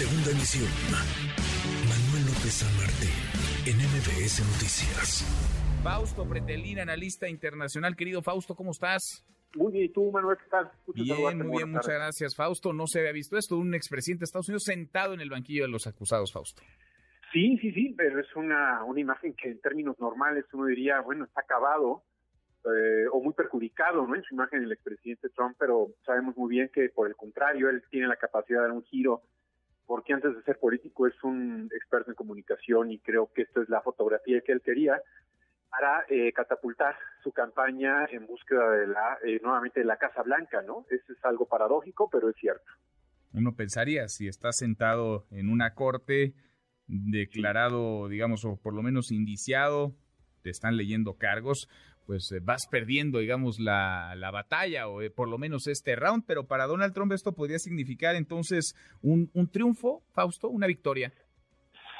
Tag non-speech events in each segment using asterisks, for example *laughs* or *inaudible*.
Segunda emisión. Manuel López San Martín, en MBS Noticias. Fausto Pretelín, analista internacional. Querido Fausto, ¿cómo estás? Muy bien, ¿y tú, Manuel, qué tal? bien, muy bien, muchas gracias, Fausto. No se había visto esto, un expresidente de Estados Unidos sentado en el banquillo de los acusados, Fausto. Sí, sí, sí, pero es una, una imagen que en términos normales uno diría, bueno, está acabado eh, o muy perjudicado, ¿no? En su imagen el expresidente Trump, pero sabemos muy bien que por el contrario, él tiene la capacidad de dar un giro porque antes de ser político es un experto en comunicación y creo que esta es la fotografía que él quería para eh, catapultar su campaña en búsqueda de la eh, nuevamente de la Casa Blanca, ¿no? Eso es algo paradójico, pero es cierto. Uno pensaría si está sentado en una corte declarado, digamos, o por lo menos indiciado, te están leyendo cargos, pues eh, vas perdiendo, digamos, la, la batalla o eh, por lo menos este round, pero para Donald Trump esto podría significar entonces un, un triunfo, Fausto, una victoria.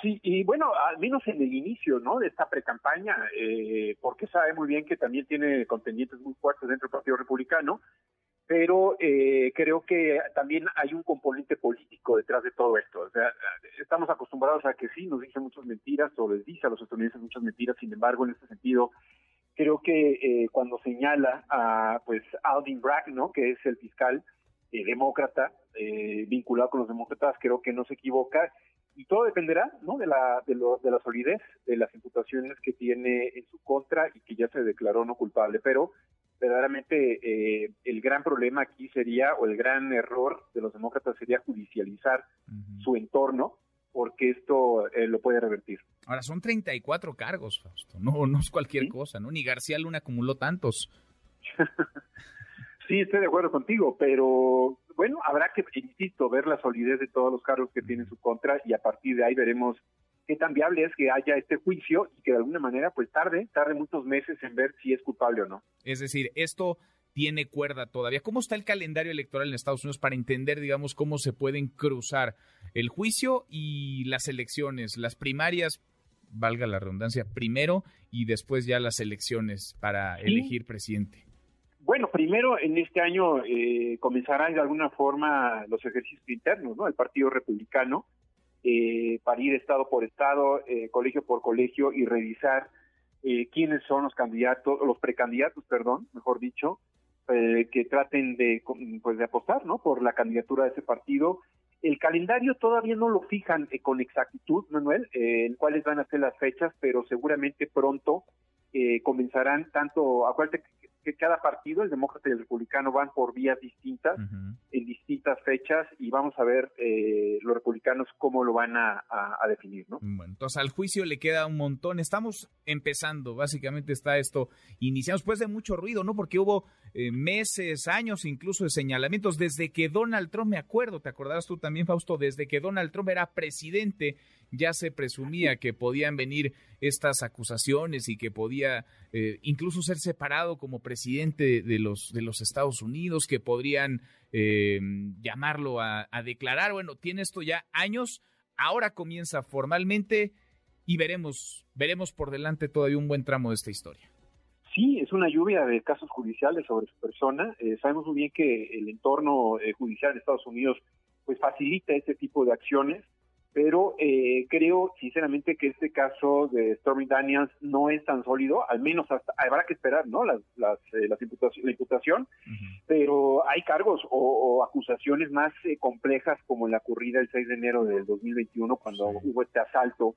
Sí, y bueno, al menos en el inicio, ¿no? De esta precampaña, eh, porque sabe muy bien que también tiene contendientes muy fuertes dentro del Partido Republicano, pero eh, creo que también hay un componente político detrás de todo esto. O sea, estamos acostumbrados a que sí, nos dice muchas mentiras o les dice a los estadounidenses muchas mentiras, sin embargo, en este sentido, creo que eh, cuando señala a pues Alvin Bragg, ¿no? que es el fiscal eh, demócrata eh, vinculado con los demócratas, creo que no se equivoca y todo dependerá ¿no? de, la, de, lo, de la solidez de las imputaciones que tiene en su contra y que ya se declaró no culpable, pero verdaderamente eh, el gran problema aquí sería, o el gran error de los demócratas sería judicializar su entorno porque esto eh, lo puede revertir. Ahora, son 34 cargos, Fausto. No, no es cualquier cosa, ¿no? Ni García Luna acumuló tantos. *laughs* sí, estoy de acuerdo contigo, pero bueno, habrá que, insisto, ver la solidez de todos los cargos que tiene en su contra y a partir de ahí veremos qué tan viable es que haya este juicio y que de alguna manera pues tarde, tarde muchos meses en ver si es culpable o no. Es decir, esto tiene cuerda todavía. ¿Cómo está el calendario electoral en Estados Unidos para entender, digamos, cómo se pueden cruzar el juicio y las elecciones, las primarias, valga la redundancia, primero y después ya las elecciones para elegir presidente? Bueno, primero en este año eh, comenzarán de alguna forma los ejercicios internos, ¿no? El Partido Republicano, eh, para ir estado por estado, eh, colegio por colegio y revisar eh, quiénes son los candidatos, los precandidatos, perdón, mejor dicho, eh, que traten de, pues, de apostar, ¿no? Por la candidatura de ese partido el calendario todavía no lo fijan eh, con exactitud, Manuel, eh, en cuáles van a ser las fechas, pero seguramente pronto eh, comenzarán tanto, acuérdate que cada partido, el demócrata y el republicano, van por vías distintas, en distintas fechas, y vamos a ver eh, los republicanos cómo lo van a, definir, ¿no? Bueno, entonces al juicio le queda un montón. Estamos empezando, básicamente está esto iniciamos después de mucho ruido, ¿no? Porque hubo eh, meses, años incluso de señalamientos desde que Donald Trump, me acuerdo, te acordarás tú también, Fausto, desde que Donald Trump era presidente, ya se presumía que podían venir estas acusaciones y que podía eh, incluso ser separado como presidente de los, de los Estados Unidos, que podrían eh, llamarlo a, declarar. Bueno, tiene esto ya años, ahora comienza formalmente y veremos, veremos por delante todavía un buen tramo de esta historia. Sí, es una lluvia de casos judiciales sobre su persona. Eh, sabemos muy bien que el entorno judicial de Estados Unidos pues facilita este tipo de acciones pero eh, creo sinceramente que este caso de Stormy Daniels no es tan sólido, al menos hasta, habrá que esperar, ¿no? Las, las, eh, las imputación, la imputación, pero hay cargos o, acusaciones más eh, complejas como la ocurrida el 6 de enero del 2021 cuando hubo este asalto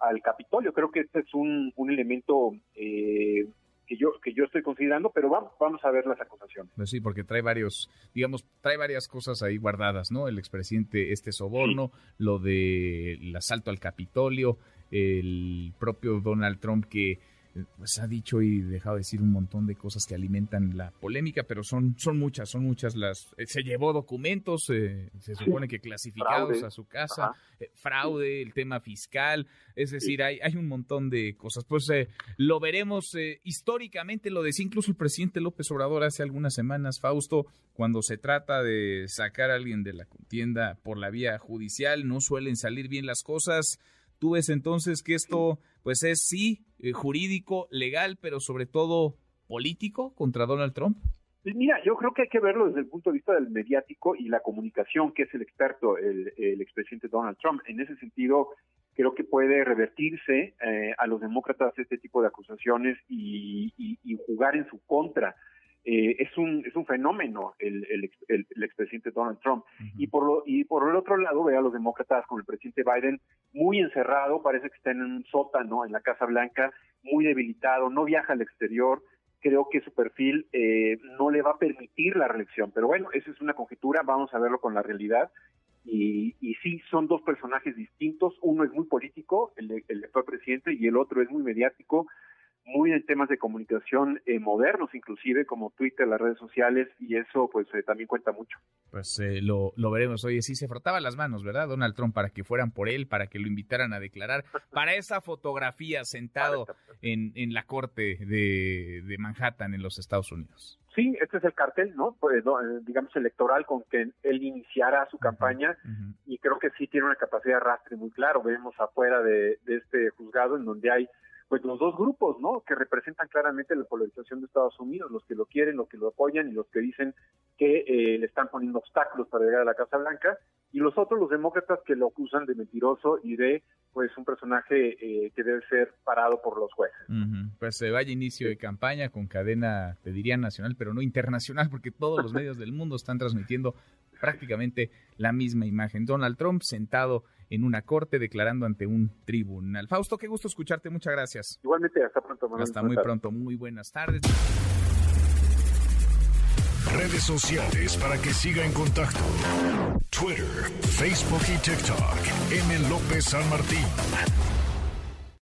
al Capitolio. Creo que este es un, un elemento eh, que yo que yo estoy considerando, pero vamos vamos a ver las acusaciones. Pues sí, porque trae varios, digamos, trae varias cosas ahí guardadas, ¿no? El expresidente este soborno, lo del asalto al Capitolio, el propio Donald Trump que pues ha dicho y dejado de decir un montón de cosas que alimentan la polémica, pero son, son muchas, son muchas las... Eh, se llevó documentos, eh, se supone que clasificados a su casa, eh, fraude, el tema fiscal, es decir, hay, hay un montón de cosas. Pues lo veremos históricamente, lo decía incluso el presidente López Obrador hace algunas semanas, Fausto, cuando se trata de sacar a alguien de la contienda por la vía judicial, no suelen salir bien las cosas. ¿Tú ves entonces que esto pues es sí eh, jurídico, legal, pero sobre todo político contra Donald Trump? Pues mira, yo creo que hay que verlo desde el punto de vista del mediático y la comunicación, que es el experto, el, el expresidente Donald Trump. En ese sentido, creo que puede revertirse eh, a los demócratas este tipo de acusaciones y, jugar en su contra. Eh, es un es un fenómeno el, el, el, expresidente Donald Trump y por lo, y por el otro lado ve a los demócratas con el presidente Biden muy encerrado parece que está en un sótano en la Casa Blanca muy debilitado no viaja al exterior creo que su perfil eh, no le va a permitir la reelección. Pero bueno, esa es una conjetura, vamos a verlo con la realidad. Y, y sí, son dos personajes distintos. Uno es muy político, el, el actual presidente, y el otro es muy mediático muy en temas de comunicación eh, modernos, inclusive como Twitter, las redes sociales, y eso pues eh, también cuenta mucho. Pues eh, lo, lo veremos. Oye, sí se frotaba las manos, ¿verdad? Donald Trump para que fueran por él, para que lo invitaran a declarar, *laughs* para esa fotografía sentado en, en la corte de, de Manhattan en los Estados Unidos. Sí, este es el cartel, ¿no? Pues, digamos, electoral con que él iniciara su campaña y creo que sí tiene una capacidad de arrastre muy claro. Vemos afuera de, de este juzgado en donde hay pues los dos grupos, ¿no? Que representan claramente la polarización de Estados Unidos, los que lo quieren, los que lo apoyan y los que dicen que eh, le están poniendo obstáculos para llegar a la Casa Blanca, y los otros, los demócratas, que lo acusan de mentiroso y de, pues, un personaje eh, que debe ser parado por los jueces. Pues se vaya inicio de campaña con cadena, te diría nacional, pero no internacional, porque todos los medios del mundo están transmitiendo prácticamente la misma imagen. Donald Trump sentado en una corte declarando ante un tribunal. Fausto, qué gusto escucharte, muchas gracias. Igualmente, hasta pronto. hasta muy pronto, muy buenas tardes. Redes sociales para que siga en contacto: Twitter, Facebook y TikTok. M. López San Martín.